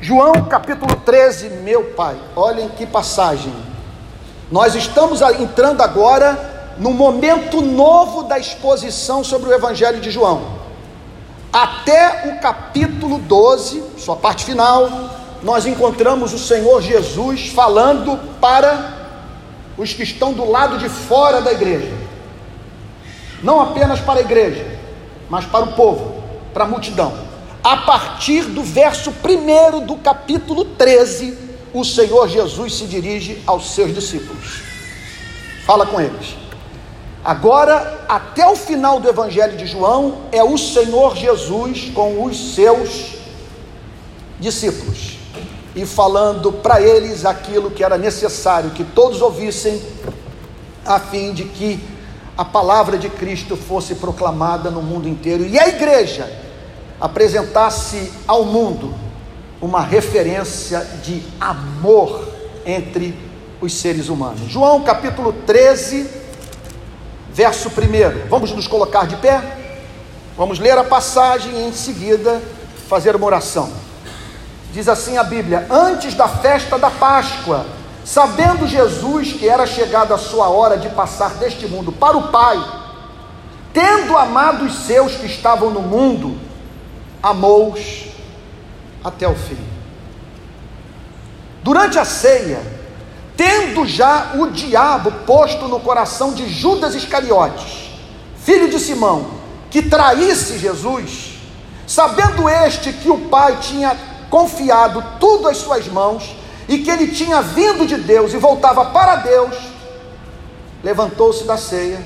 João capítulo 13, meu pai, olhem que passagem. Nós estamos entrando agora no momento novo da exposição sobre o Evangelho de João. Até o capítulo 12, sua parte final, nós encontramos o Senhor Jesus falando para os que estão do lado de fora da igreja. Não apenas para a igreja, mas para o povo, para a multidão. A partir do verso 1 do capítulo 13, o Senhor Jesus se dirige aos seus discípulos. Fala com eles. Agora, até o final do Evangelho de João, é o Senhor Jesus com os seus discípulos e falando para eles aquilo que era necessário que todos ouvissem, a fim de que a palavra de Cristo fosse proclamada no mundo inteiro e a igreja apresentasse ao mundo uma referência de amor entre os seres humanos. João capítulo 13, verso 1. Vamos nos colocar de pé? Vamos ler a passagem e em seguida fazer uma oração. Diz assim a Bíblia: Antes da festa da Páscoa, sabendo Jesus que era chegada a sua hora de passar deste mundo para o Pai, tendo amado os seus que estavam no mundo, amou-os até o fim. Durante a ceia, tendo já o diabo posto no coração de Judas Iscariotes, filho de Simão, que traísse Jesus, sabendo este que o Pai tinha confiado tudo às suas mãos e que ele tinha vindo de Deus e voltava para Deus, levantou-se da ceia,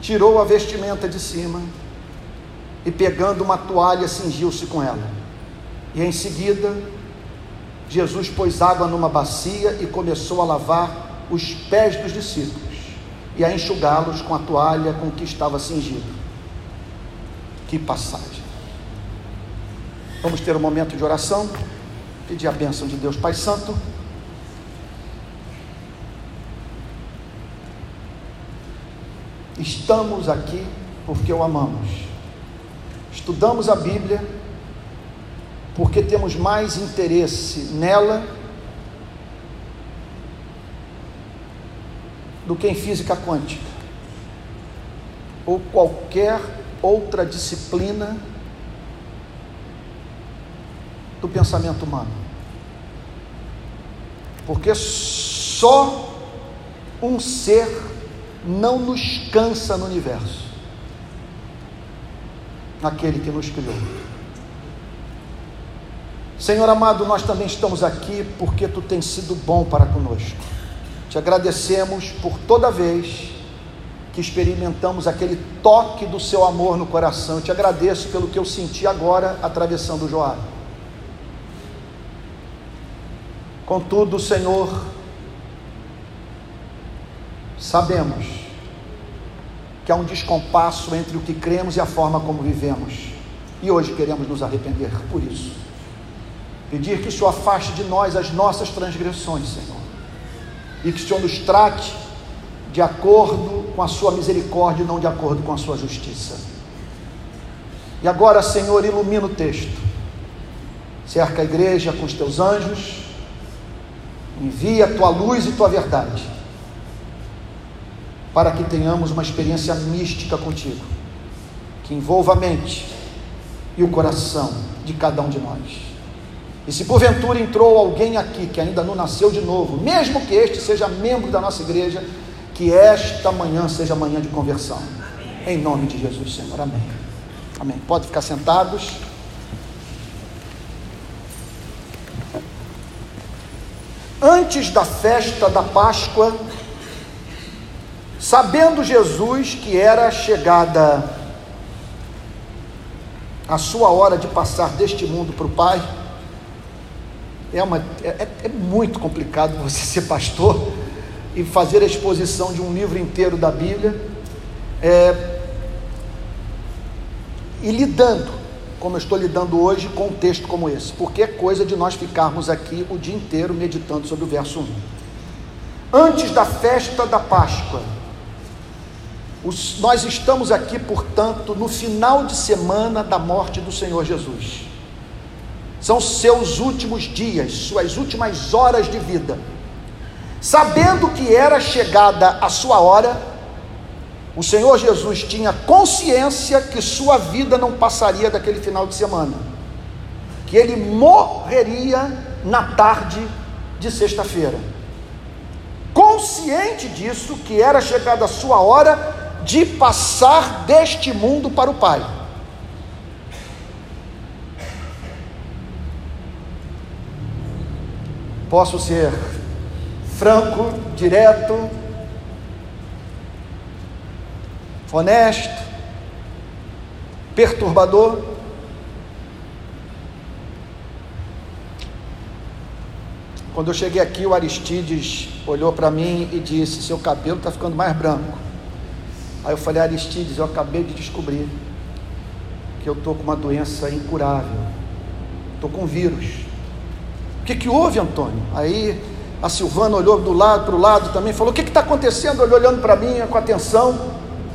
tirou a vestimenta de cima e pegando uma toalha cingiu-se com ela. E em seguida, Jesus pôs água numa bacia e começou a lavar os pés dos discípulos e a enxugá-los com a toalha com que estava cingido. Que passagem! Vamos ter um momento de oração, pedir a bênção de Deus Pai Santo. Estamos aqui porque o amamos. Estudamos a Bíblia porque temos mais interesse nela do que em física quântica ou qualquer outra disciplina do pensamento humano. Porque só um ser não nos cansa no universo aquele que nos criou. Senhor amado, nós também estamos aqui porque tu tens sido bom para conosco. Te agradecemos por toda vez que experimentamos aquele toque do seu amor no coração. Eu te agradeço pelo que eu senti agora atravessando o Joá. Contudo, Senhor, sabemos que há um descompasso entre o que cremos e a forma como vivemos. E hoje queremos nos arrepender por isso. Pedir que o Senhor afaste de nós as nossas transgressões, Senhor. E que o Senhor nos trate de acordo com a sua misericórdia e não de acordo com a sua justiça. E agora, Senhor, ilumina o texto. Cerca a igreja com os teus anjos Envia a tua luz e tua verdade, para que tenhamos uma experiência mística contigo, que envolva a mente e o coração de cada um de nós. E se porventura entrou alguém aqui que ainda não nasceu de novo, mesmo que este seja membro da nossa igreja, que esta manhã seja manhã de conversão. Em nome de Jesus, Senhor. Amém. Amém. Pode ficar sentados. antes da festa da Páscoa, sabendo Jesus que era chegada a sua hora de passar deste mundo para o Pai, é, uma, é, é muito complicado você ser pastor e fazer a exposição de um livro inteiro da Bíblia é, e lidando como eu estou lidando hoje com um texto como esse, porque é coisa de nós ficarmos aqui o dia inteiro meditando sobre o verso 1. Antes da festa da Páscoa, os, nós estamos aqui, portanto, no final de semana da morte do Senhor Jesus. são seus últimos dias, suas últimas horas de vida. Sabendo que era chegada a sua hora, o Senhor Jesus tinha consciência que sua vida não passaria daquele final de semana, que ele morreria na tarde de sexta-feira. Consciente disso, que era chegada a sua hora de passar deste mundo para o Pai. Posso ser franco, direto, honesto, perturbador. Quando eu cheguei aqui, o Aristides olhou para mim e disse: Seu cabelo está ficando mais branco. Aí eu falei: Aristides, eu acabei de descobrir que eu estou com uma doença incurável. Estou com vírus. O que, que houve, Antônio? Aí a Silvana olhou do lado para o lado também, falou: O que está acontecendo? Olhou olhando para mim com atenção.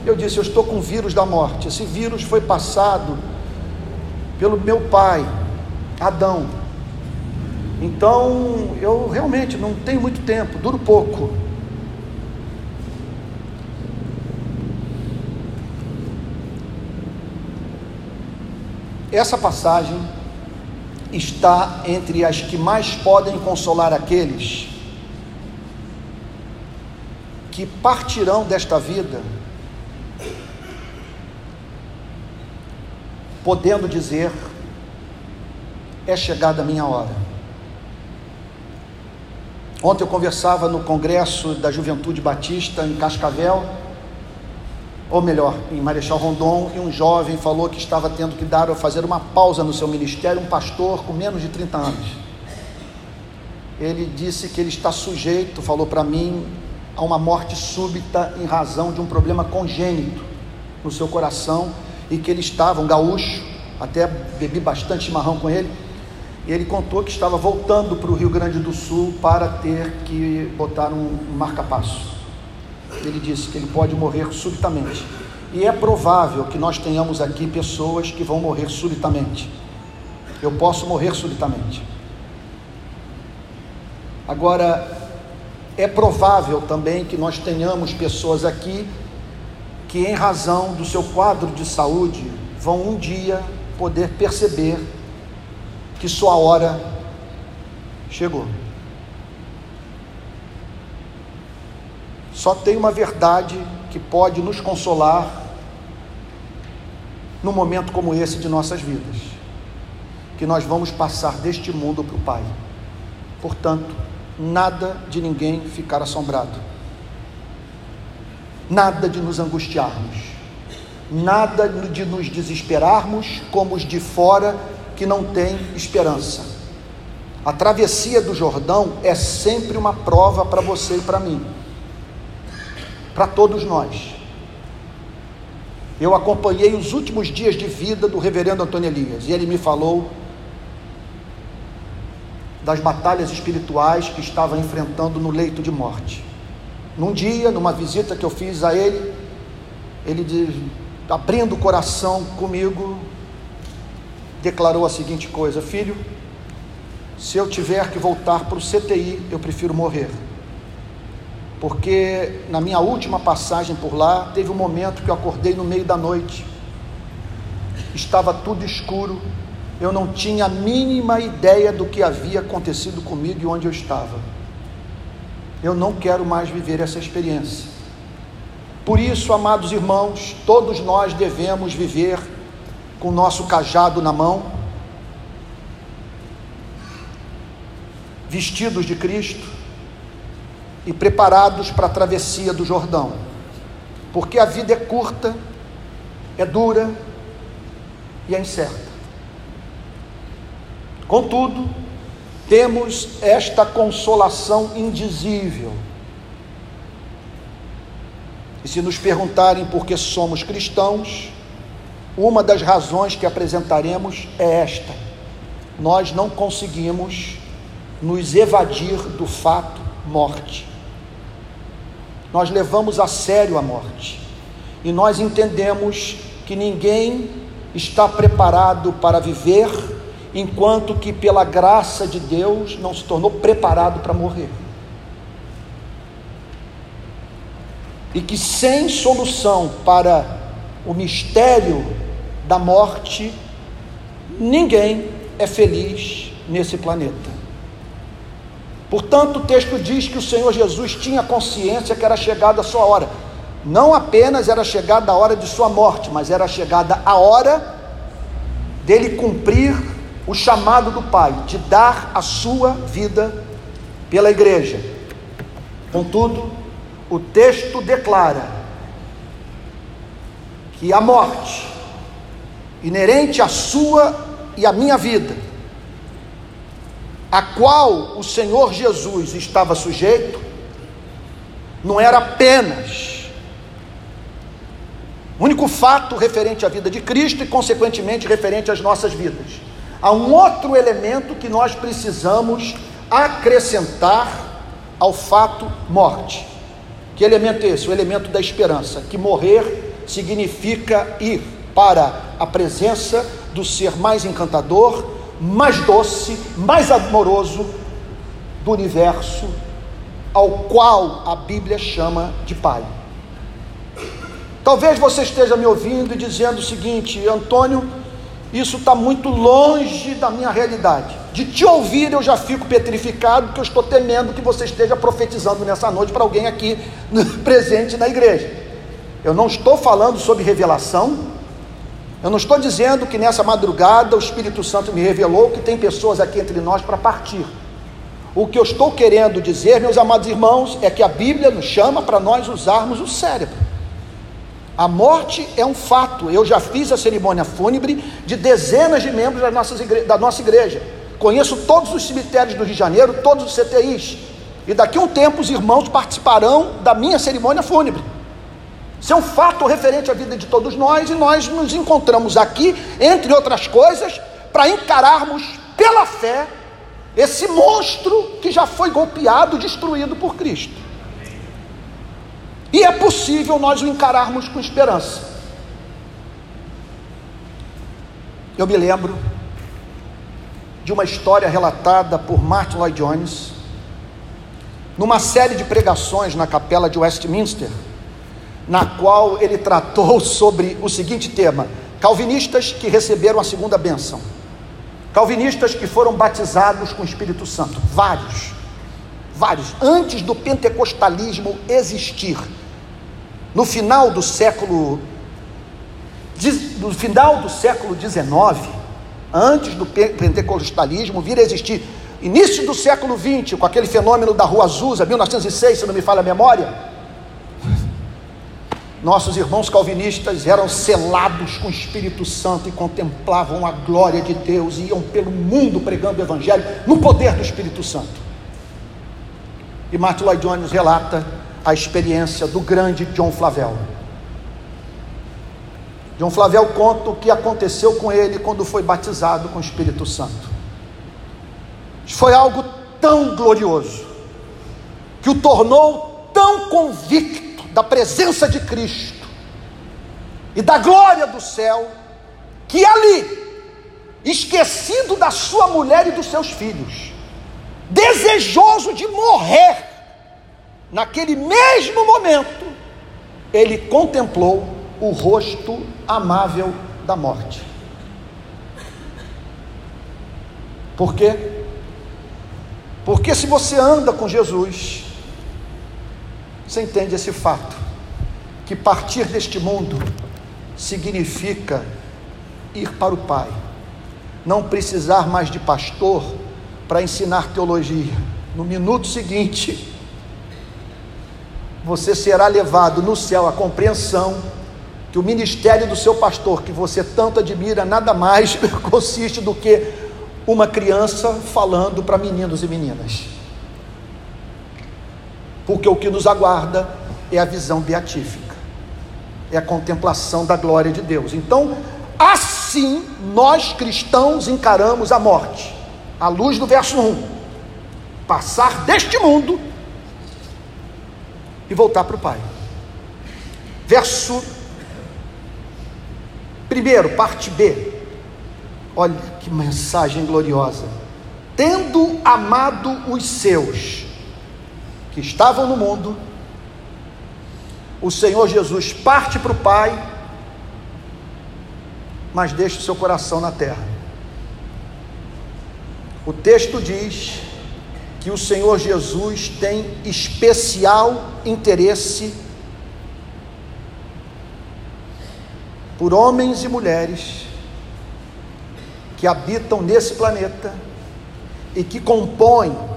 Eu disse: Eu estou com vírus da morte. Esse vírus foi passado pelo meu pai, Adão. Então eu realmente não tenho muito tempo, duro pouco. Essa passagem está entre as que mais podem consolar aqueles que partirão desta vida, podendo dizer: é chegada a minha hora. Ontem eu conversava no Congresso da Juventude Batista em Cascavel ou melhor, em Marechal Rondon, e um jovem falou que estava tendo que dar ou fazer uma pausa no seu ministério, um pastor com menos de 30 anos. Ele disse que ele está sujeito, falou para mim, a uma morte súbita em razão de um problema congênito no seu coração e que ele estava, um gaúcho, até bebi bastante chimarrão com ele, e ele contou que estava voltando para o Rio Grande do Sul para ter que botar um marca-passo ele disse que ele pode morrer subitamente. E é provável que nós tenhamos aqui pessoas que vão morrer subitamente. Eu posso morrer subitamente. Agora, é provável também que nós tenhamos pessoas aqui que, em razão do seu quadro de saúde, vão um dia poder perceber que sua hora chegou. Só tem uma verdade que pode nos consolar num momento como esse de nossas vidas: que nós vamos passar deste mundo para o Pai. Portanto, nada de ninguém ficar assombrado, nada de nos angustiarmos, nada de nos desesperarmos como os de fora que não têm esperança. A travessia do Jordão é sempre uma prova para você e para mim para todos nós. Eu acompanhei os últimos dias de vida do reverendo Antônio Elias e ele me falou das batalhas espirituais que estava enfrentando no leito de morte. Num dia, numa visita que eu fiz a ele, ele abrindo o coração comigo, declarou a seguinte coisa: Filho, se eu tiver que voltar para o CTI, eu prefiro morrer porque na minha última passagem por lá, teve um momento que eu acordei no meio da noite, estava tudo escuro, eu não tinha a mínima ideia do que havia acontecido comigo e onde eu estava. Eu não quero mais viver essa experiência. Por isso, amados irmãos, todos nós devemos viver com o nosso cajado na mão, vestidos de Cristo, e preparados para a travessia do Jordão, porque a vida é curta, é dura e é incerta. Contudo, temos esta consolação indizível. E se nos perguntarem por que somos cristãos, uma das razões que apresentaremos é esta: nós não conseguimos nos evadir do fato morte nós levamos a sério a morte e nós entendemos que ninguém está preparado para viver enquanto que pela graça de Deus não se tornou preparado para morrer. E que sem solução para o mistério da morte, ninguém é feliz nesse planeta. Portanto, o texto diz que o Senhor Jesus tinha consciência que era chegada a sua hora. Não apenas era chegada a hora de sua morte, mas era chegada a hora dele cumprir o chamado do Pai, de dar a sua vida pela igreja. Contudo, o texto declara que a morte, inerente à sua e à minha vida, a qual o Senhor Jesus estava sujeito, não era apenas o único fato referente à vida de Cristo e, consequentemente, referente às nossas vidas. Há um outro elemento que nós precisamos acrescentar ao fato morte. Que elemento é esse? O elemento da esperança, que morrer significa ir para a presença do ser mais encantador, mais doce, mais amoroso do universo, ao qual a Bíblia chama de Pai. Talvez você esteja me ouvindo e dizendo o seguinte, Antônio, isso está muito longe da minha realidade. De te ouvir eu já fico petrificado, porque eu estou temendo que você esteja profetizando nessa noite para alguém aqui presente na igreja. Eu não estou falando sobre revelação, eu não estou dizendo que nessa madrugada o Espírito Santo me revelou que tem pessoas aqui entre nós para partir. O que eu estou querendo dizer, meus amados irmãos, é que a Bíblia nos chama para nós usarmos o cérebro. A morte é um fato. Eu já fiz a cerimônia fúnebre de dezenas de membros da nossa, igreja. Conheço todos os cemitérios do Rio de Janeiro, todos os CTIs. E daqui a um tempo os irmãos participarão da minha cerimônia fúnebre. Isso é um fato referente à vida de todos nós e nós nos encontramos aqui, entre outras coisas, para encararmos pela fé esse monstro que já foi golpeado, destruído por Cristo. E é possível nós o encararmos com esperança. Eu me lembro de uma história relatada por Martin Lloyd Jones, numa série de pregações na capela de Westminster na qual ele tratou sobre o seguinte tema: calvinistas que receberam a segunda bênção, calvinistas que foram batizados com o Espírito Santo, vários, vários, antes do pentecostalismo existir, no final do século, no final do século XIX, antes do pentecostalismo vir a existir, início do século XX, com aquele fenômeno da Rua Azusa, 1906, se não me falha a memória nossos irmãos calvinistas eram selados com o Espírito Santo e contemplavam a glória de Deus e iam pelo mundo pregando o Evangelho no poder do Espírito Santo. E Martin Lloyd Jones relata a experiência do grande John Flavel. John Flavel conta o que aconteceu com ele quando foi batizado com o Espírito Santo. Foi algo tão glorioso que o tornou tão convicto da presença de Cristo e da glória do céu, que ali, esquecido da sua mulher e dos seus filhos, desejoso de morrer, naquele mesmo momento, ele contemplou o rosto amável da morte. Por quê? Porque se você anda com Jesus, você entende esse fato? Que partir deste mundo significa ir para o Pai, não precisar mais de pastor para ensinar teologia. No minuto seguinte, você será levado no céu à compreensão que o ministério do seu pastor, que você tanto admira, nada mais consiste do que uma criança falando para meninos e meninas porque o que nos aguarda é a visão beatífica, é a contemplação da glória de Deus. Então, assim nós cristãos encaramos a morte, à luz do verso 1: passar deste mundo e voltar para o Pai. Verso 1, parte B. Olha que mensagem gloriosa. Tendo amado os seus que estavam no mundo, o Senhor Jesus parte para o Pai, mas deixa o seu coração na terra. O texto diz que o Senhor Jesus tem especial interesse por homens e mulheres que habitam nesse planeta e que compõem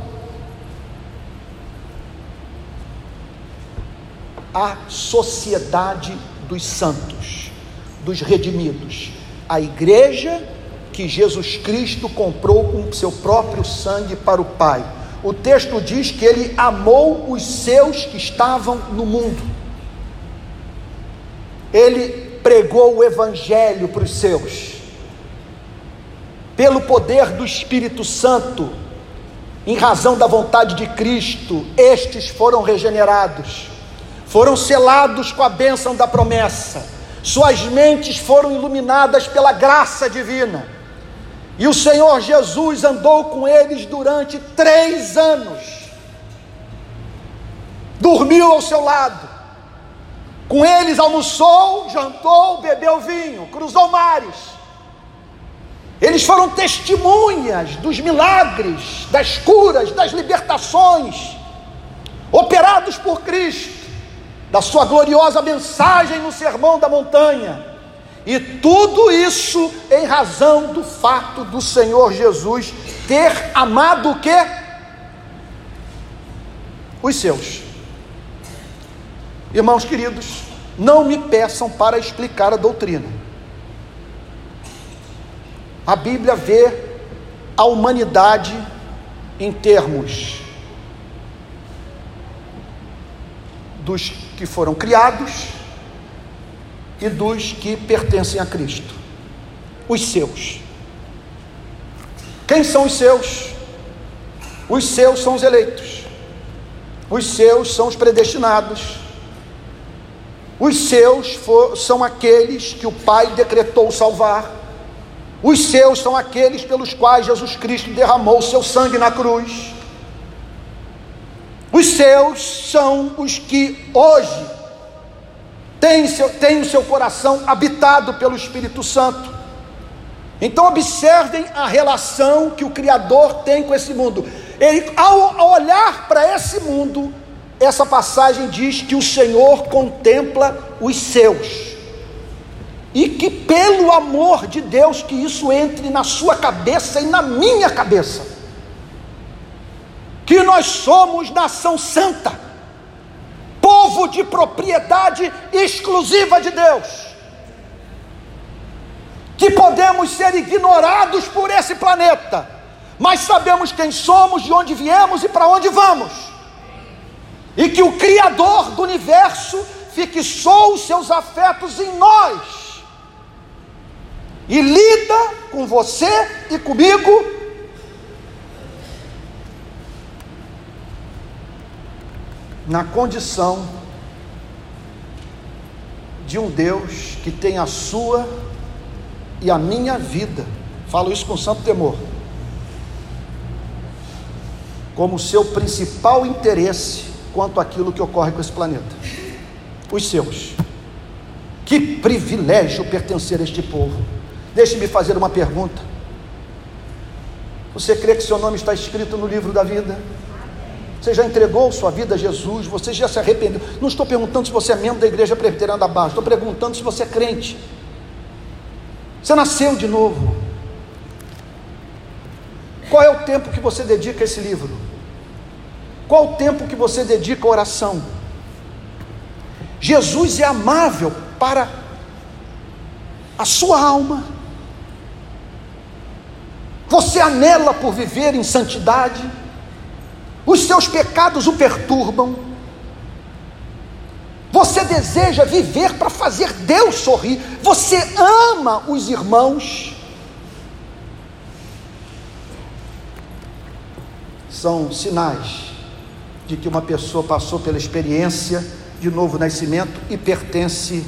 a sociedade dos santos, dos redimidos, a igreja que Jesus Cristo comprou com seu próprio sangue para o Pai. O texto diz que ele amou os seus que estavam no mundo. Ele pregou o evangelho para os seus. Pelo poder do Espírito Santo, em razão da vontade de Cristo, estes foram regenerados foram selados com a bênção da promessa, suas mentes foram iluminadas pela graça divina, e o Senhor Jesus andou com eles durante três anos, dormiu ao seu lado, com eles almoçou, jantou, bebeu vinho, cruzou mares. Eles foram testemunhas dos milagres, das curas, das libertações operados por Cristo da sua gloriosa mensagem no Sermão da Montanha. E tudo isso em razão do fato do Senhor Jesus ter amado o quê? Os seus. Irmãos queridos, não me peçam para explicar a doutrina. A Bíblia vê a humanidade em termos dos que foram criados e dos que pertencem a Cristo. Os seus. Quem são os seus? Os seus são os eleitos. Os seus são os predestinados. Os seus for, são aqueles que o Pai decretou salvar. Os seus são aqueles pelos quais Jesus Cristo derramou o seu sangue na cruz. Os seus são os que hoje têm, seu, têm o seu coração habitado pelo Espírito Santo. Então, observem a relação que o Criador tem com esse mundo. Ele, ao, ao olhar para esse mundo, essa passagem diz que o Senhor contempla os seus. E que pelo amor de Deus que isso entre na sua cabeça e na minha cabeça que nós somos nação santa, povo de propriedade exclusiva de Deus, que podemos ser ignorados por esse planeta, mas sabemos quem somos, de onde viemos e para onde vamos, e que o Criador do universo fixou os seus afetos em nós. E lida com você e comigo na condição de um Deus que tem a sua e a minha vida. Falo isso com santo temor. Como seu principal interesse quanto àquilo que ocorre com esse planeta. Os seus. Que privilégio pertencer a este povo. Deixe-me fazer uma pergunta. Você crê que seu nome está escrito no livro da vida? Você já entregou sua vida a Jesus? Você já se arrependeu? Não estou perguntando se você é membro da igreja presbiteriana da Barra, estou perguntando se você é crente. Você nasceu de novo. Qual é o tempo que você dedica a esse livro? Qual o tempo que você dedica à oração? Jesus é amável para a sua alma. Você anela por viver em santidade os seus pecados o perturbam. Você deseja viver para fazer Deus sorrir. Você ama os irmãos. São sinais de que uma pessoa passou pela experiência de novo nascimento e pertence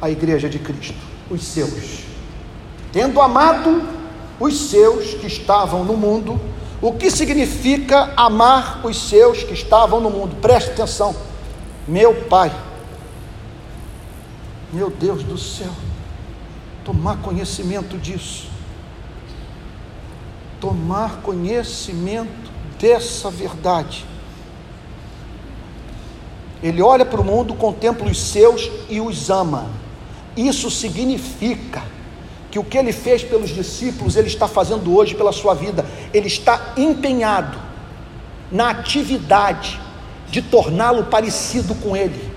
à Igreja de Cristo. os seus. Tendo amado os seus que estavam no mundo, o que significa amar os seus que estavam no mundo? Preste atenção, meu Pai, meu Deus do céu, tomar conhecimento disso, tomar conhecimento dessa verdade. Ele olha para o mundo, contempla os seus e os ama. Isso significa que o que ele fez pelos discípulos, ele está fazendo hoje pela sua vida. Ele está empenhado na atividade de torná-lo parecido com ele,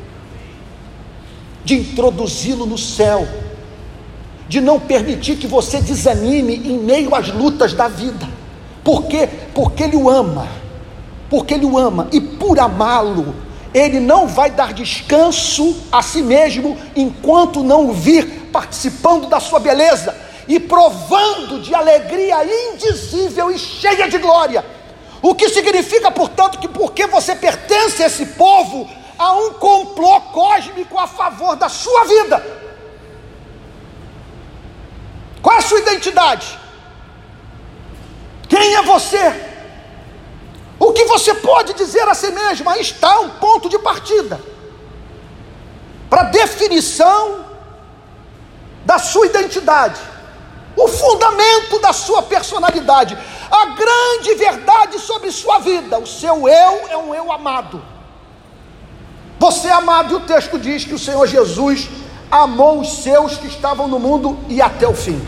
de introduzi-lo no céu, de não permitir que você desanime em meio às lutas da vida. Por quê? Porque ele o ama. Porque ele o ama e por amá-lo, ele não vai dar descanso a si mesmo enquanto não o vir participando da sua beleza e provando de alegria indizível e cheia de glória. O que significa, portanto, que porque você pertence a esse povo, há um complô cósmico a favor da sua vida. Qual é a sua identidade? Quem é você? O que você pode dizer a si mesmo? Aí está um ponto de partida para definição da sua identidade, o fundamento da sua personalidade, a grande verdade sobre sua vida. O seu eu é um eu amado. Você é amado, e o texto diz que o Senhor Jesus amou os seus que estavam no mundo e até o fim.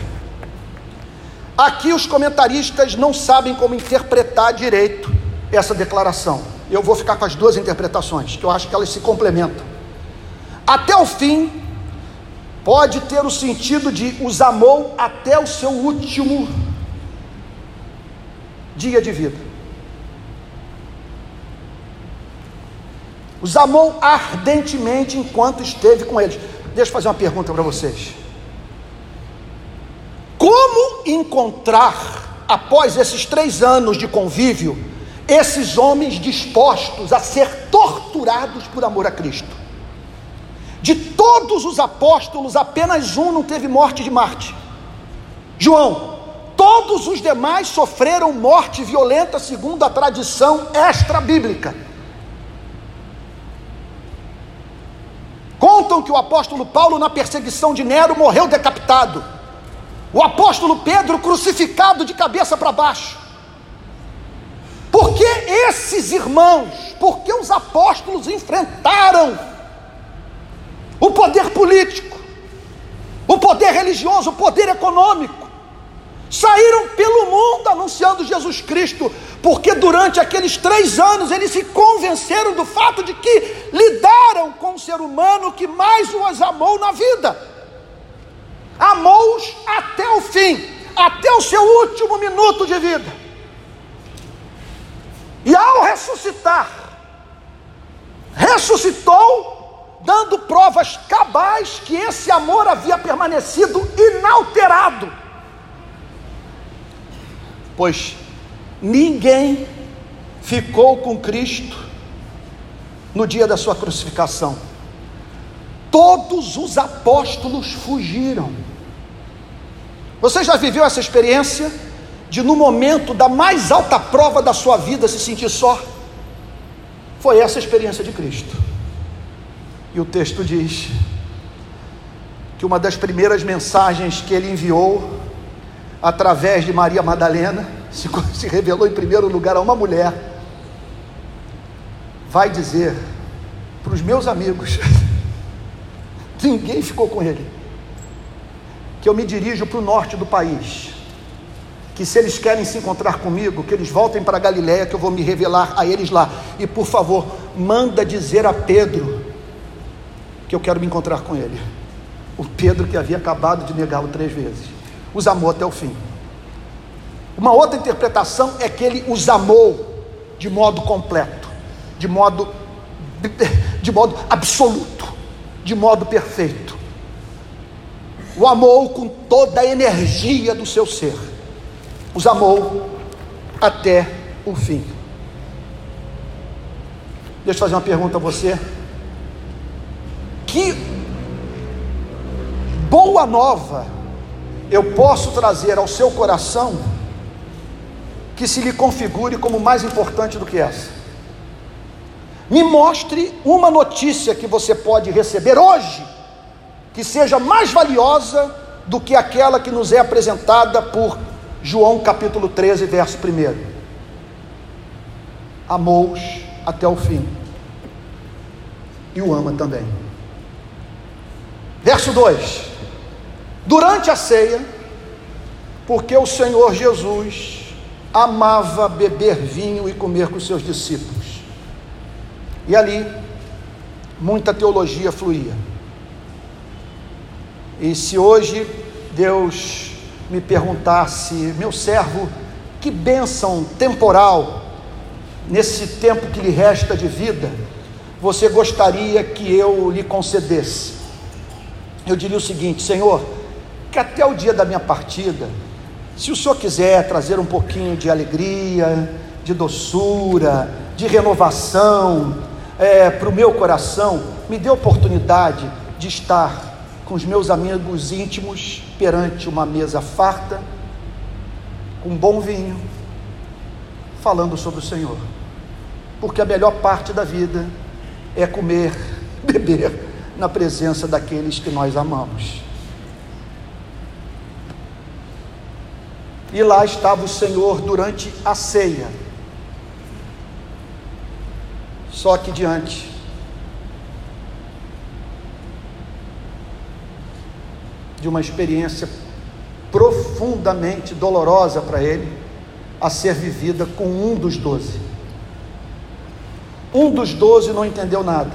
Aqui os comentaristas não sabem como interpretar direito essa declaração. Eu vou ficar com as duas interpretações, que eu acho que elas se complementam. Até o fim, pode ter o sentido de os amou até o seu último dia de vida. Os amou ardentemente enquanto esteve com eles. Deixa eu fazer uma pergunta para vocês. Como encontrar, após esses três anos de convívio, esses homens dispostos a ser torturados por amor a Cristo. De todos os apóstolos, apenas um não teve morte de Marte. João. Todos os demais sofreram morte violenta, segundo a tradição extra-bíblica. Contam que o apóstolo Paulo, na perseguição de Nero, morreu decapitado. O apóstolo Pedro, crucificado de cabeça para baixo. Porque esses irmãos, porque os apóstolos enfrentaram o poder político, o poder religioso, o poder econômico, saíram pelo mundo anunciando Jesus Cristo, porque durante aqueles três anos eles se convenceram do fato de que lidaram com o ser humano que mais os amou na vida, amou-os até o fim, até o seu último minuto de vida. E ao ressuscitar, ressuscitou, dando provas cabais que esse amor havia permanecido inalterado. Pois ninguém ficou com Cristo no dia da sua crucificação. Todos os apóstolos fugiram. Você já viveu essa experiência? De no momento da mais alta prova da sua vida se sentir só. Foi essa a experiência de Cristo. E o texto diz que uma das primeiras mensagens que ele enviou através de Maria Madalena, se, se revelou em primeiro lugar a uma mulher, vai dizer para os meus amigos, ninguém ficou com ele, que eu me dirijo para o norte do país que se eles querem se encontrar comigo, que eles voltem para Galiléia, que eu vou me revelar a eles lá. E por favor, manda dizer a Pedro que eu quero me encontrar com ele. O Pedro que havia acabado de negá-lo três vezes. Os amou até o fim. Uma outra interpretação é que ele os amou de modo completo, de modo de modo absoluto, de modo perfeito. O amou com toda a energia do seu ser os amou até o fim. Deixa eu fazer uma pergunta a você. Que boa nova eu posso trazer ao seu coração que se lhe configure como mais importante do que essa? Me mostre uma notícia que você pode receber hoje que seja mais valiosa do que aquela que nos é apresentada por João capítulo 13, verso 1. Amou-os até o fim e o ama também. Verso 2: Durante a ceia, porque o Senhor Jesus amava beber vinho e comer com seus discípulos, e ali muita teologia fluía. E se hoje Deus me perguntasse, meu servo, que bênção temporal nesse tempo que lhe resta de vida, você gostaria que eu lhe concedesse? Eu diria o seguinte: Senhor, que até o dia da minha partida, se o Senhor quiser trazer um pouquinho de alegria, de doçura, de renovação é, para o meu coração, me dê oportunidade de estar com os meus amigos íntimos perante uma mesa farta, com bom vinho, falando sobre o Senhor. Porque a melhor parte da vida é comer, beber na presença daqueles que nós amamos. E lá estava o Senhor durante a ceia. Só que diante de uma experiência profundamente dolorosa para ele, a ser vivida com um dos doze. Um dos doze não entendeu nada.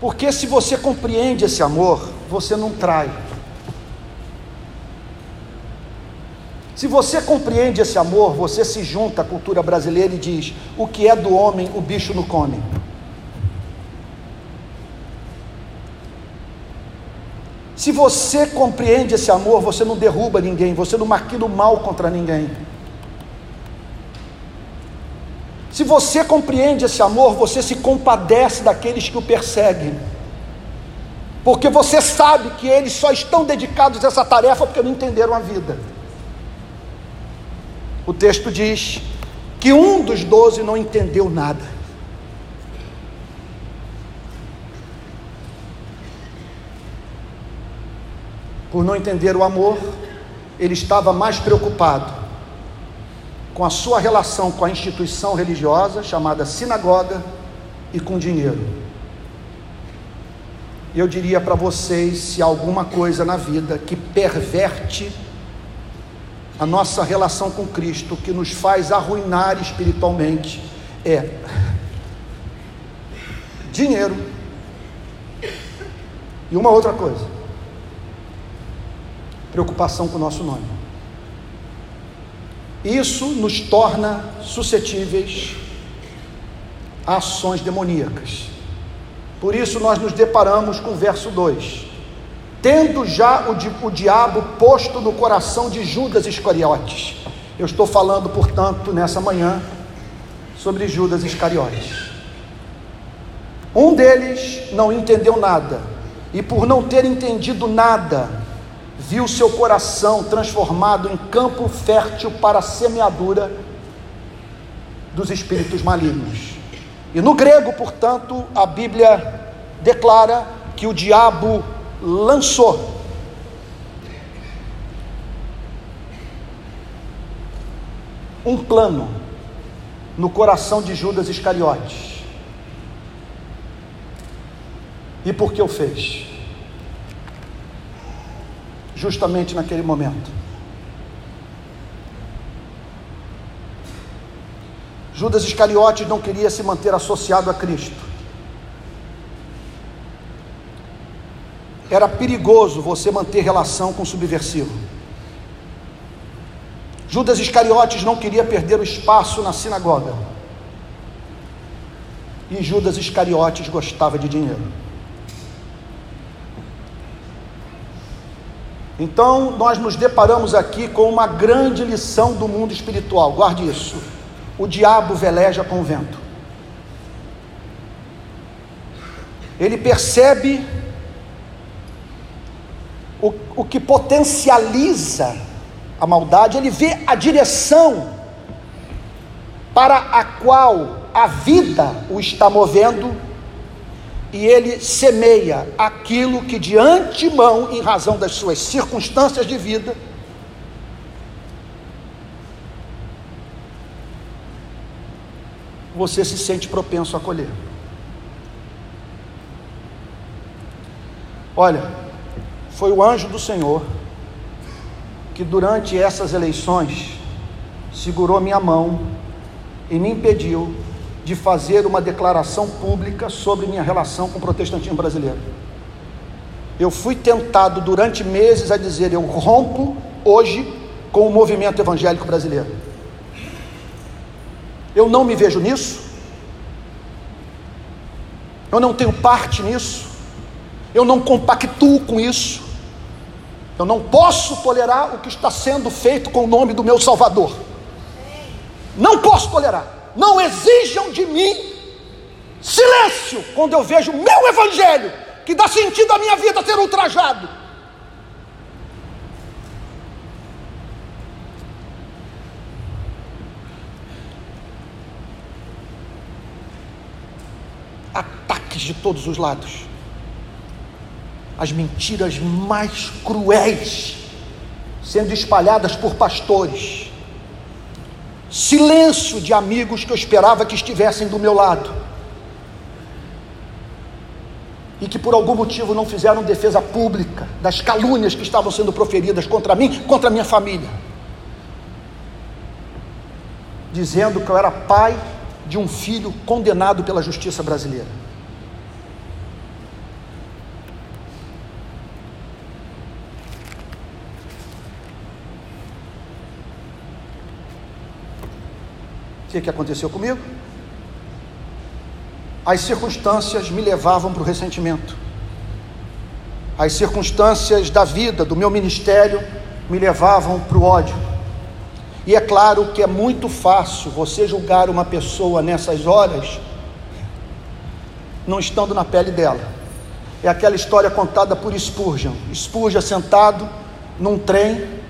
Porque se você compreende esse amor, você não trai. Se você compreende esse amor, você se junta à cultura brasileira e diz: o que é do homem, o bicho não come. Se você compreende esse amor, você não derruba ninguém, você não maquina o mal contra ninguém. Se você compreende esse amor, você se compadece daqueles que o perseguem. Porque você sabe que eles só estão dedicados a essa tarefa porque não entenderam a vida. O texto diz que um dos doze não entendeu nada. Por não entender o amor, ele estava mais preocupado com a sua relação com a instituição religiosa chamada sinagoga e com dinheiro. Eu diria para vocês: se há alguma coisa na vida que perverte a nossa relação com Cristo, que nos faz arruinar espiritualmente, é dinheiro e uma outra coisa preocupação com o nosso nome. Isso nos torna suscetíveis a ações demoníacas. Por isso nós nos deparamos com o verso 2. Tendo já o, di o diabo posto no coração de Judas Iscariotes. Eu estou falando, portanto, nessa manhã sobre Judas Iscariotes. Um deles não entendeu nada, e por não ter entendido nada, viu seu coração transformado em campo fértil para a semeadura dos espíritos malignos. E no grego, portanto, a Bíblia declara que o diabo lançou um plano no coração de Judas Iscariotes. E por que o fez? Justamente naquele momento. Judas Iscariotes não queria se manter associado a Cristo. Era perigoso você manter relação com o subversivo. Judas Iscariotes não queria perder o espaço na sinagoga. E Judas Iscariotes gostava de dinheiro. Então, nós nos deparamos aqui com uma grande lição do mundo espiritual, guarde isso. O diabo veleja com o vento. ele percebe o, o que potencializa a maldade, ele vê a direção para a qual a vida o está movendo e ele semeia aquilo que de antemão, em razão das suas circunstâncias de vida, você se sente propenso a colher. Olha, foi o anjo do Senhor que durante essas eleições segurou minha mão e me impediu de fazer uma declaração pública sobre minha relação com o protestantismo brasileiro. Eu fui tentado durante meses a dizer: eu rompo hoje com o movimento evangélico brasileiro. Eu não me vejo nisso, eu não tenho parte nisso, eu não compactuo com isso, eu não posso tolerar o que está sendo feito com o nome do meu Salvador. Não posso tolerar não exijam de mim silêncio quando eu vejo o meu evangelho, que dá sentido à minha vida, ser ultrajado. Ataques de todos os lados, as mentiras mais cruéis sendo espalhadas por pastores silêncio de amigos que eu esperava que estivessem do meu lado e que por algum motivo não fizeram defesa pública das calúnias que estavam sendo proferidas contra mim, contra minha família, dizendo que eu era pai de um filho condenado pela justiça brasileira. Que, que aconteceu comigo? As circunstâncias me levavam para o ressentimento. As circunstâncias da vida, do meu ministério, me levavam para o ódio. E é claro que é muito fácil você julgar uma pessoa nessas horas, não estando na pele dela. É aquela história contada por Spurgeon. Spurgeon sentado num trem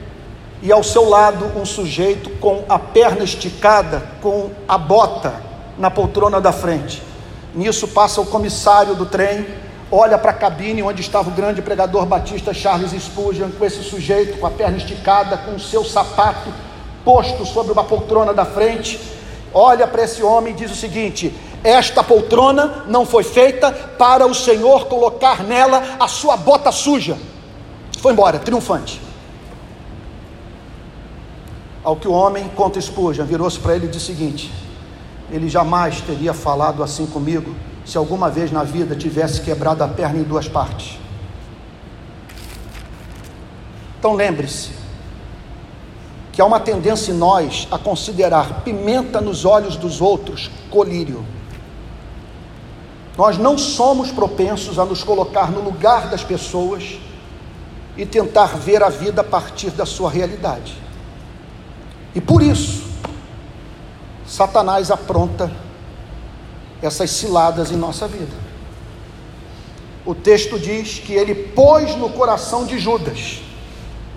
e ao seu lado um sujeito com a perna esticada, com a bota na poltrona da frente. Nisso passa o comissário do trem, olha para a cabine onde estava o grande pregador batista Charles Spurgeon, com esse sujeito com a perna esticada, com o seu sapato posto sobre uma poltrona da frente, olha para esse homem e diz o seguinte: Esta poltrona não foi feita para o Senhor colocar nela a sua bota suja. Foi embora, triunfante. Ao que o homem, conta Spurgeon, virou-se para ele e disse o seguinte: Ele jamais teria falado assim comigo se alguma vez na vida tivesse quebrado a perna em duas partes. Então lembre-se que há uma tendência em nós a considerar pimenta nos olhos dos outros colírio. Nós não somos propensos a nos colocar no lugar das pessoas e tentar ver a vida a partir da sua realidade. E por isso, Satanás apronta essas ciladas em nossa vida. O texto diz que ele pôs no coração de Judas.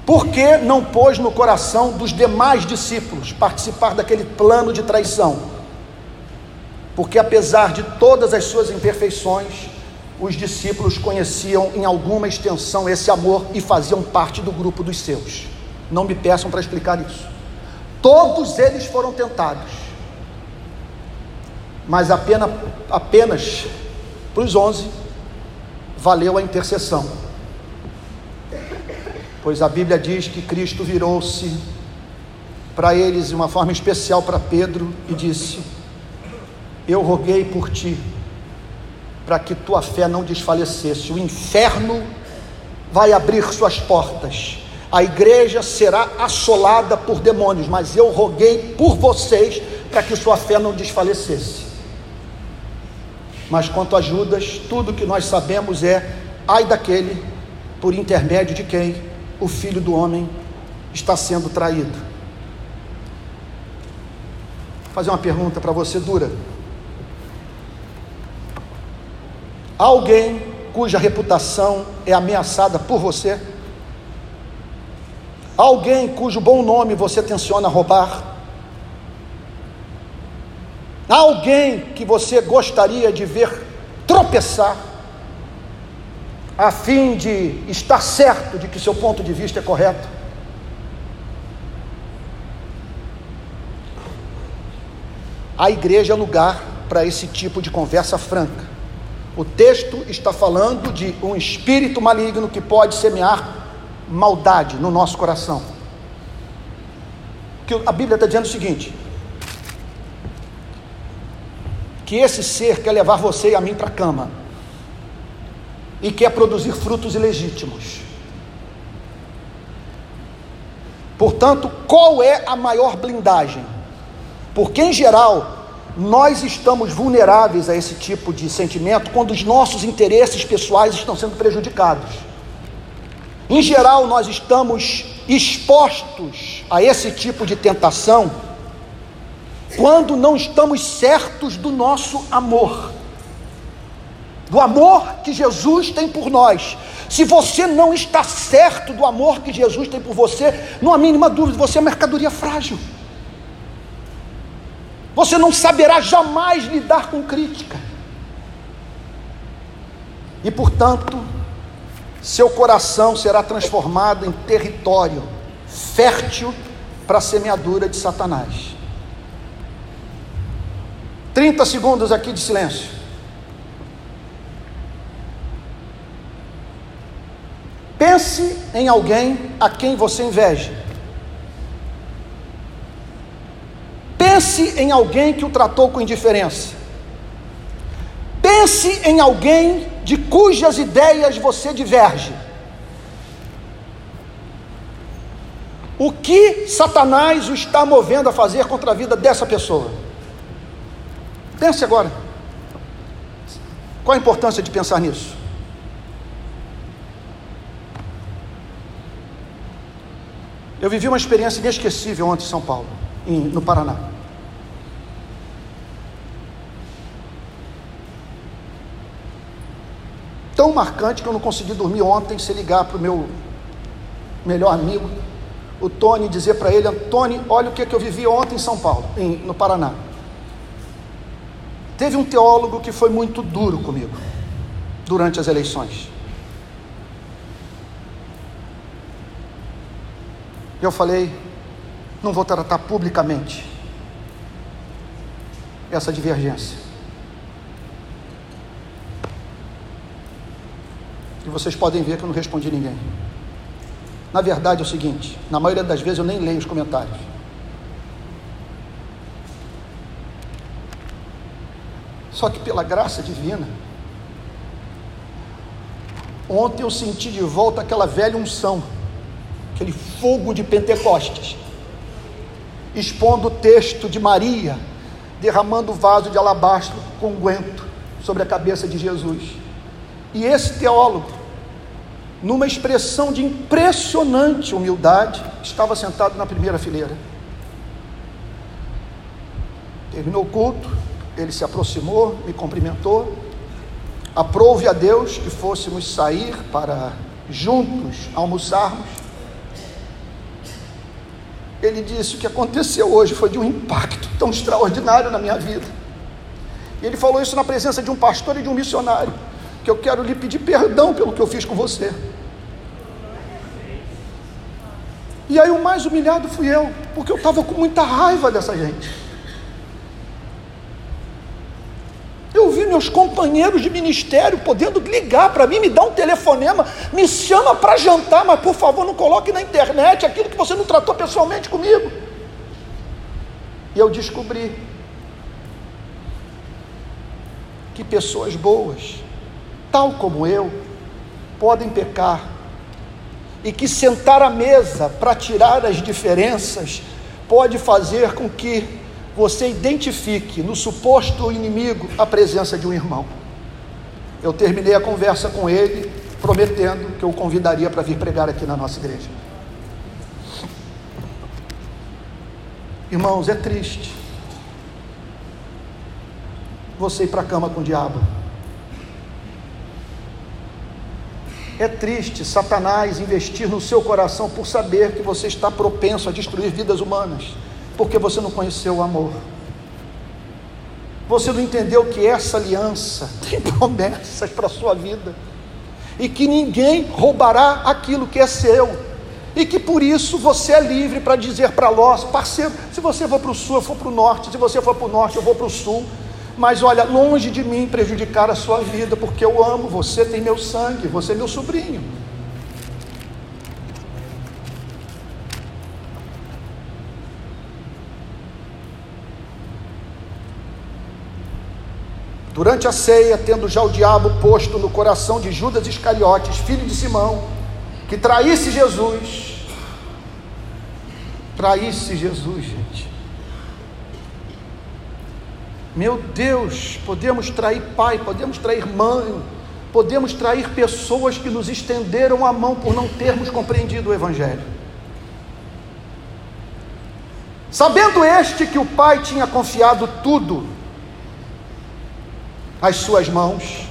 Por que não pôs no coração dos demais discípulos participar daquele plano de traição? Porque apesar de todas as suas imperfeições, os discípulos conheciam em alguma extensão esse amor e faziam parte do grupo dos seus. Não me peçam para explicar isso. Todos eles foram tentados, mas apenas, apenas para os onze valeu a intercessão, pois a Bíblia diz que Cristo virou-se para eles de uma forma especial para Pedro e disse: Eu roguei por ti, para que tua fé não desfalecesse. O inferno vai abrir suas portas a igreja será assolada por demônios, mas eu roguei por vocês para que sua fé não desfalecesse. Mas quanto a Judas, tudo que nós sabemos é: ai daquele por intermédio de quem o filho do homem está sendo traído. Vou fazer uma pergunta para você dura. alguém cuja reputação é ameaçada por você? Alguém cujo bom nome você tenciona roubar? Alguém que você gostaria de ver tropeçar, a fim de estar certo de que seu ponto de vista é correto? A igreja é lugar para esse tipo de conversa franca. O texto está falando de um espírito maligno que pode semear maldade no nosso coração. Que a Bíblia está dizendo o seguinte: que esse ser quer levar você e a mim para a cama e quer produzir frutos ilegítimos. Portanto, qual é a maior blindagem? Porque, em geral, nós estamos vulneráveis a esse tipo de sentimento quando os nossos interesses pessoais estão sendo prejudicados. Em geral, nós estamos expostos a esse tipo de tentação quando não estamos certos do nosso amor, do amor que Jesus tem por nós. Se você não está certo do amor que Jesus tem por você, não há mínima dúvida, você é mercadoria frágil. Você não saberá jamais lidar com crítica. E portanto, seu coração será transformado em território fértil para a semeadura de Satanás. 30 segundos aqui de silêncio. Pense em alguém a quem você inveja. Pense em alguém que o tratou com indiferença. Pense em alguém de cujas ideias você diverge. O que Satanás o está movendo a fazer contra a vida dessa pessoa? Pense agora. Qual a importância de pensar nisso? Eu vivi uma experiência inesquecível ontem em São Paulo, no Paraná. Tão marcante que eu não consegui dormir ontem sem ligar para o meu melhor amigo, o Tony, dizer para ele: Tony, olha o que, é que eu vivi ontem em São Paulo, em, no Paraná. Teve um teólogo que foi muito duro comigo durante as eleições. Eu falei, não vou tratar publicamente essa divergência. Vocês podem ver que eu não respondi ninguém. Na verdade é o seguinte: na maioria das vezes eu nem leio os comentários. Só que pela graça divina, ontem eu senti de volta aquela velha unção, aquele fogo de Pentecostes, expondo o texto de Maria, derramando o vaso de alabastro com unguento sobre a cabeça de Jesus. E esse teólogo, numa expressão de impressionante humildade, estava sentado na primeira fileira. Terminou o culto, ele se aproximou, me cumprimentou, aprove a Deus que fôssemos sair para juntos almoçarmos. Ele disse: O que aconteceu hoje foi de um impacto tão extraordinário na minha vida. E ele falou isso na presença de um pastor e de um missionário que eu quero lhe pedir perdão pelo que eu fiz com você. E aí o mais humilhado fui eu, porque eu estava com muita raiva dessa gente. Eu vi meus companheiros de ministério podendo ligar para mim, me dar um telefonema, me chama para jantar, mas por favor não coloque na internet aquilo que você não tratou pessoalmente comigo. E eu descobri que pessoas boas tal como eu, podem pecar, e que sentar à mesa para tirar as diferenças pode fazer com que você identifique no suposto inimigo a presença de um irmão. Eu terminei a conversa com ele, prometendo que eu o convidaria para vir pregar aqui na nossa igreja. Irmãos, é triste você ir para a cama com o diabo. É triste Satanás investir no seu coração por saber que você está propenso a destruir vidas humanas, porque você não conheceu o amor. Você não entendeu que essa aliança tem promessas para a sua vida e que ninguém roubará aquilo que é seu. E que por isso você é livre para dizer para Ló, parceiro, se você for para o sul, eu for para o norte, se você for para o norte, eu vou para o sul. Mas olha, longe de mim prejudicar a sua vida, porque eu amo, você tem meu sangue, você é meu sobrinho. Durante a ceia, tendo já o diabo posto no coração de Judas Iscariotes, filho de Simão, que traísse Jesus, traísse Jesus, gente. Meu Deus, podemos trair pai, podemos trair mãe, podemos trair pessoas que nos estenderam a mão por não termos compreendido o Evangelho. Sabendo este que o pai tinha confiado tudo às suas mãos,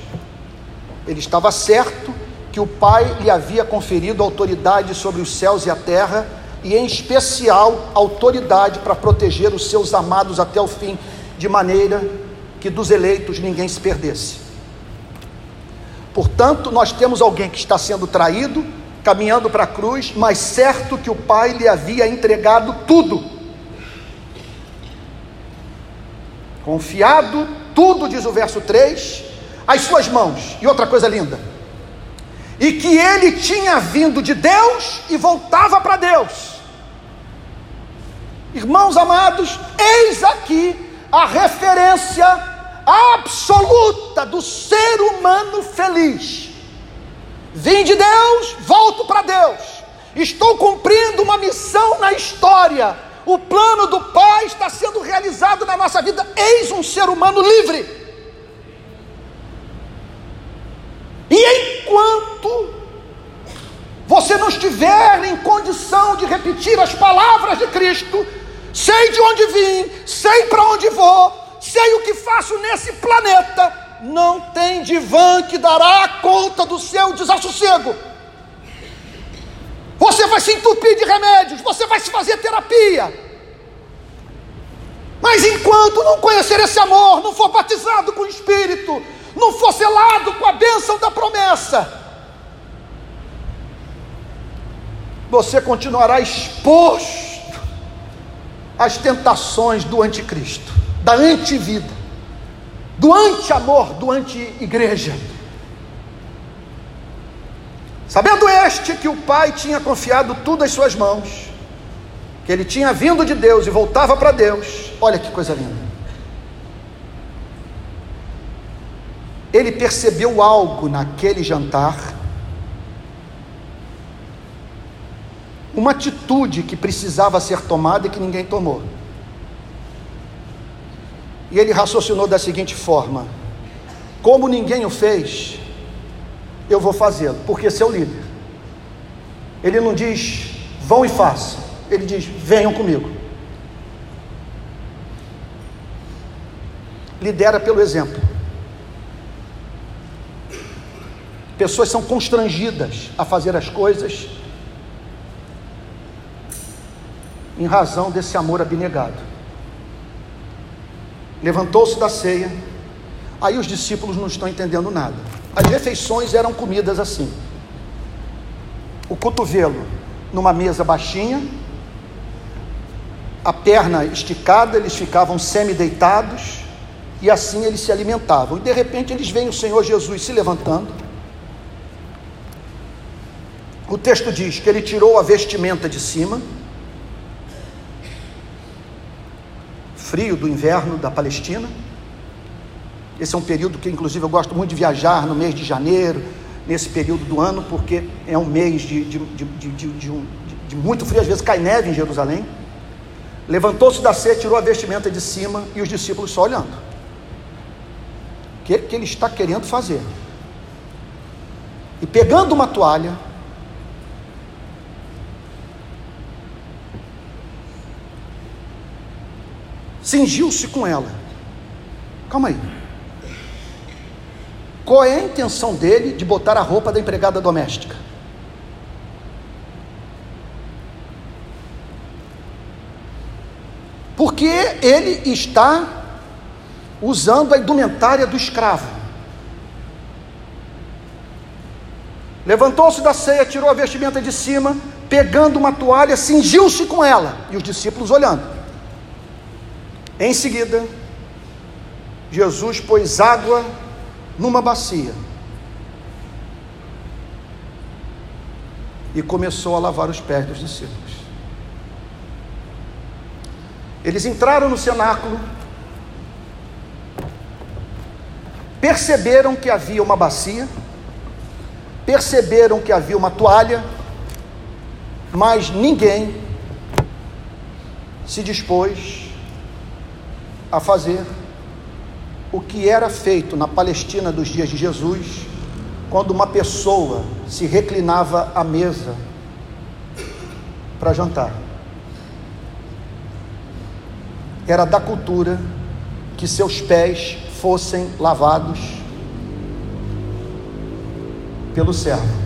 ele estava certo que o pai lhe havia conferido autoridade sobre os céus e a terra, e em especial autoridade para proteger os seus amados até o fim de maneira que dos eleitos ninguém se perdesse. Portanto, nós temos alguém que está sendo traído, caminhando para a cruz, mas certo que o Pai lhe havia entregado tudo. Confiado, tudo, diz o verso 3, às suas mãos. E outra coisa linda. E que ele tinha vindo de Deus e voltava para Deus. Irmãos amados, eis aqui a referência absoluta do ser humano feliz. Vim de Deus, volto para Deus. Estou cumprindo uma missão na história. O plano do Pai está sendo realizado na nossa vida. Eis um ser humano livre. E enquanto você não estiver em condição de repetir as palavras de Cristo, sei de onde vim, sei para onde vou, sei o que faço nesse planeta. Não tem divã que dará conta do seu desassossego. Você vai se entupir de remédios, você vai se fazer terapia. Mas enquanto não conhecer esse amor, não for batizado com o Espírito, não for selado com a bênção da promessa, você continuará exposto as tentações do anticristo, da antivida, do anti-amor, do anti-igreja. Sabendo este que o pai tinha confiado tudo às suas mãos, que ele tinha vindo de Deus e voltava para Deus, olha que coisa linda. Ele percebeu algo naquele jantar uma atitude que precisava ser tomada e que ninguém tomou. E ele raciocinou da seguinte forma: como ninguém o fez, eu vou fazê-lo, porque seu líder. Ele não diz, vão e façam, ele diz, venham comigo. Lidera pelo exemplo. Pessoas são constrangidas a fazer as coisas em razão desse amor abnegado. Levantou-se da ceia, aí os discípulos não estão entendendo nada. As refeições eram comidas assim: o cotovelo numa mesa baixinha, a perna esticada, eles ficavam semi-deitados, e assim eles se alimentavam. E de repente eles veem o Senhor Jesus se levantando. O texto diz que ele tirou a vestimenta de cima, frio do inverno da Palestina. Esse é um período que, inclusive, eu gosto muito de viajar no mês de janeiro, nesse período do ano, porque é um mês de, de, de, de, um, muito frio, às vezes cai neve em Jerusalém. Levantou-se da ceia, tirou a vestimenta de cima e os discípulos só olhando. O que, que ele está querendo fazer? E pegando uma toalha, cingiu-se com ela. Calma aí. Qual é a intenção dele de botar a roupa da empregada doméstica? Porque ele está usando a indumentária do escravo. Levantou-se da ceia, tirou a vestimenta de cima, pegando uma toalha, cingiu-se com ela, e os discípulos olhando. Em seguida, Jesus pôs água numa bacia e começou a lavar os pés dos discípulos. Eles entraram no cenáculo, perceberam que havia uma bacia, perceberam que havia uma toalha, mas ninguém se dispôs a fazer o que era feito na Palestina dos dias de Jesus, quando uma pessoa se reclinava à mesa para jantar. Era da cultura que seus pés fossem lavados pelo servo.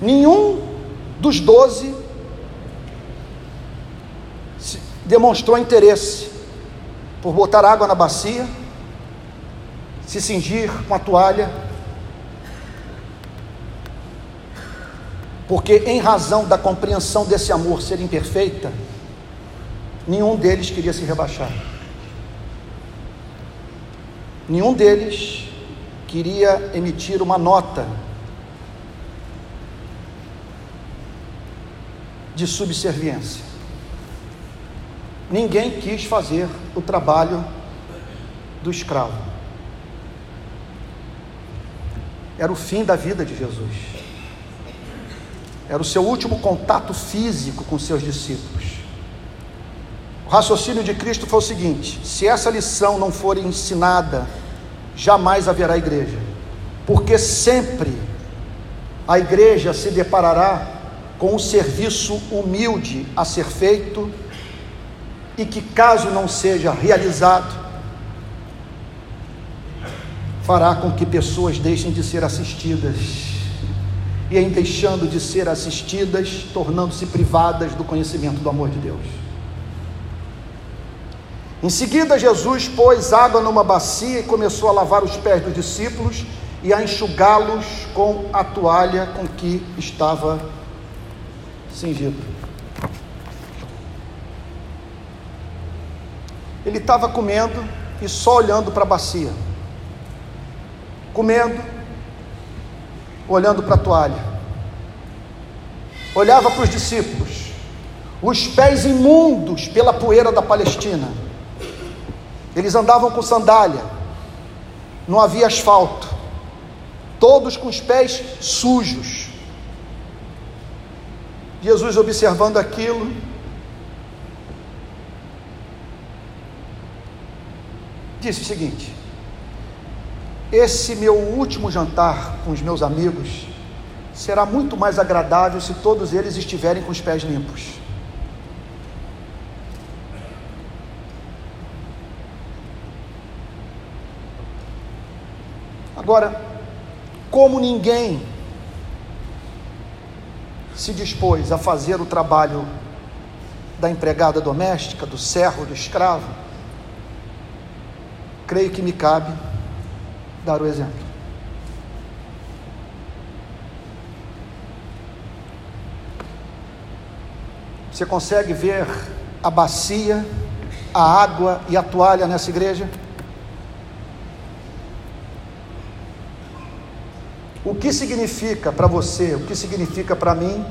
Nenhum dos doze demonstrou interesse por botar água na bacia, se cingir com a toalha, porque, em razão da compreensão desse amor ser imperfeita, nenhum deles queria se rebaixar. Nenhum deles queria emitir uma nota de subserviência. Ninguém quis fazer o trabalho do escravo. Era o fim da vida de Jesus. Era o seu último contato físico com seus discípulos. O raciocínio de Cristo foi o seguinte: se essa lição não for ensinada, jamais haverá igreja, porque sempre a igreja se deparará com um serviço humilde a ser feito e que, caso não seja realizado, fará com que pessoas deixem de ser assistidas. E em deixando de ser assistidas, tornando-se privadas do conhecimento do amor de Deus. Em seguida, Jesus pôs água numa bacia e começou a lavar os pés dos discípulos e a enxugá-los com a toalha com que estava cingido. Ele estava comendo e só olhando para a bacia. Comendo, olhando para a toalha. Olhava para os discípulos, os pés imundos pela poeira da Palestina. Eles andavam com sandália, não havia asfalto, todos com os pés sujos. Jesus observando aquilo, disse o seguinte: Esse meu último jantar com os meus amigos será muito mais agradável se todos eles estiverem com os pés limpos. Agora, como ninguém se dispôs a fazer o trabalho da empregada doméstica, do servo, do escravo, creio que me cabe dar o exemplo. Você consegue ver a bacia, a água e a toalha nessa igreja? O que significa para você, o que significa para mim,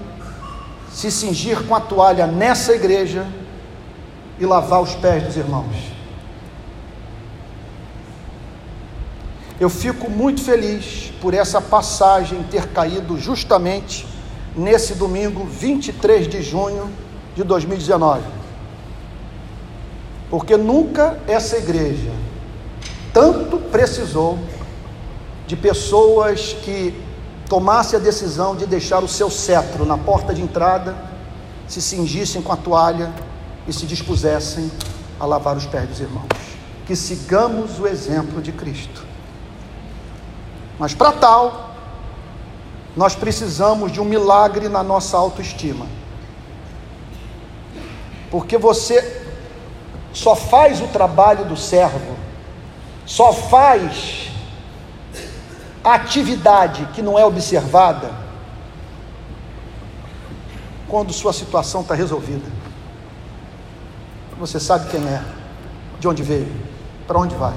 se cingir com a toalha nessa igreja e lavar os pés dos irmãos? Eu fico muito feliz por essa passagem ter caído justamente nesse domingo 23 de junho de 2019. Porque nunca essa igreja tanto precisou de pessoas que tomassem a decisão de deixar o seu cetro na porta de entrada, se cingissem com a toalha e se dispusessem a lavar os pés dos irmãos. que sigamos o exemplo de Cristo. Mas para tal, nós precisamos de um milagre na nossa autoestima. Porque você só faz o trabalho do servo, só faz a atividade que não é observada quando sua situação está resolvida. Você sabe quem é, de onde veio, para onde vai.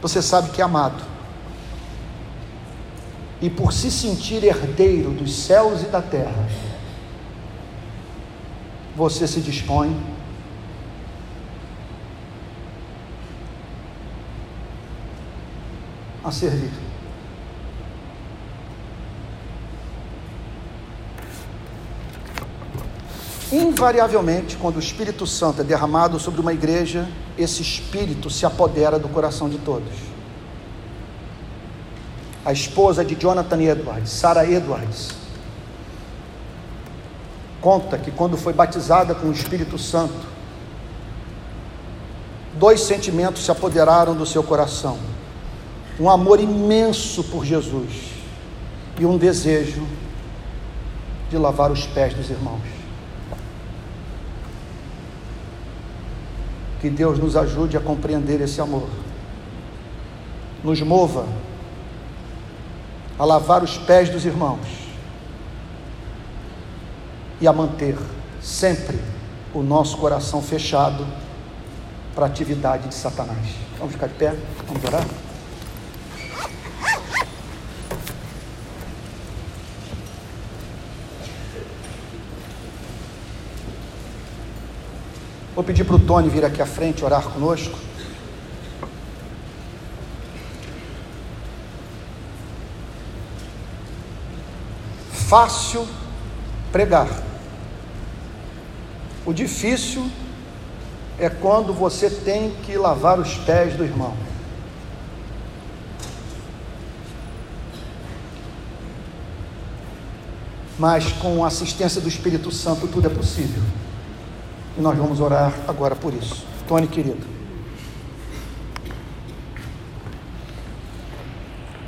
Você sabe que é amado. E por se sentir herdeiro dos céus e da terra, você se dispõe a servir. Invariavelmente, quando o Espírito Santo é derramado sobre uma igreja, esse Espírito se apodera do coração de todos. A esposa de Jonathan Edwards, Sarah Edwards, conta que quando foi batizada com o Espírito Santo, dois sentimentos se apoderaram do seu coração: um amor imenso por Jesus e um desejo de lavar os pés dos irmãos. Que Deus nos ajude a compreender esse amor, nos mova a lavar os pés dos irmãos e a manter sempre o nosso coração fechado para a atividade de Satanás. Vamos ficar de pé? Vamos orar? Vou pedir para o Tony vir aqui à frente orar conosco. Fácil pregar. O difícil é quando você tem que lavar os pés do irmão. Mas com a assistência do Espírito Santo tudo é possível. E nós vamos orar agora por isso. Tony, querido.